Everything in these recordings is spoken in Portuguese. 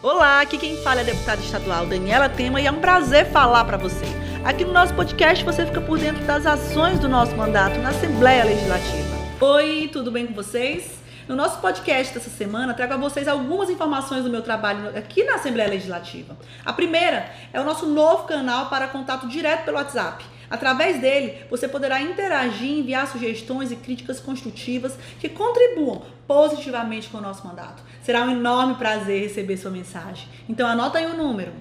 Olá, aqui quem fala é a deputada estadual Daniela Tema e é um prazer falar para você. Aqui no nosso podcast você fica por dentro das ações do nosso mandato na Assembleia Legislativa. Oi, tudo bem com vocês? No nosso podcast dessa semana, trago a vocês algumas informações do meu trabalho aqui na Assembleia Legislativa. A primeira é o nosso novo canal para contato direto pelo WhatsApp. Através dele, você poderá interagir, enviar sugestões e críticas construtivas que contribuam positivamente com o nosso mandato. Será um enorme prazer receber sua mensagem. Então anota aí o número.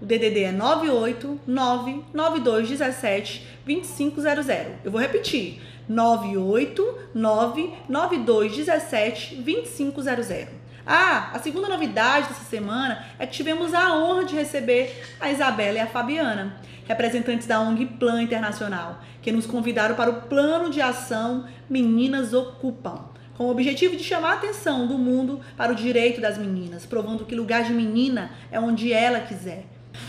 O DDD é 9899217 2500. Eu vou repetir. 9899217 2500. Ah, a segunda novidade dessa semana é que tivemos a honra de receber a Isabela e a Fabiana, representantes da ONG Plan Internacional, que nos convidaram para o plano de ação Meninas Ocupam, com o objetivo de chamar a atenção do mundo para o direito das meninas, provando que lugar de menina é onde ela quiser.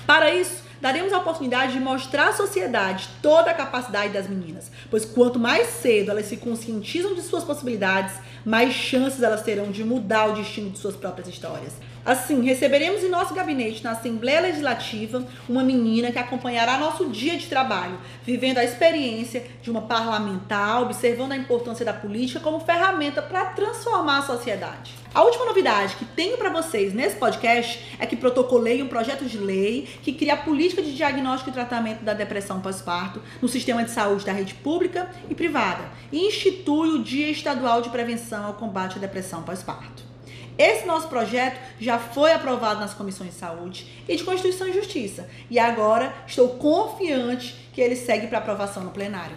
Para isso, daremos a oportunidade de mostrar à sociedade toda a capacidade das meninas, pois quanto mais cedo elas se conscientizam de suas possibilidades, mais chances elas terão de mudar o destino de suas próprias histórias. Assim, receberemos em nosso gabinete, na Assembleia Legislativa, uma menina que acompanhará nosso dia de trabalho, vivendo a experiência de uma parlamentar, observando a importância da política como ferramenta para transformar a sociedade. A última novidade que tenho para vocês nesse podcast é que protocolei um projeto de lei que cria a política de diagnóstico e tratamento da depressão pós-parto no sistema de saúde da rede pública e privada e institui o Dia Estadual de Prevenção ao Combate à Depressão Pós-Parto. Esse nosso projeto já foi aprovado nas comissões de saúde e de Constituição e Justiça. E agora estou confiante que ele segue para aprovação no plenário.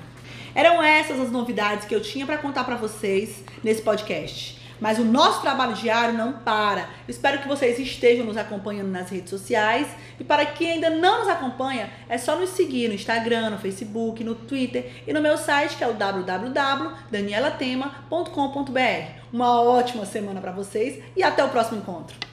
Eram essas as novidades que eu tinha para contar para vocês nesse podcast. Mas o nosso trabalho diário não para. Espero que vocês estejam nos acompanhando nas redes sociais. E para quem ainda não nos acompanha, é só nos seguir no Instagram, no Facebook, no Twitter e no meu site que é o www.danielatema.com.br. Uma ótima semana para vocês e até o próximo encontro.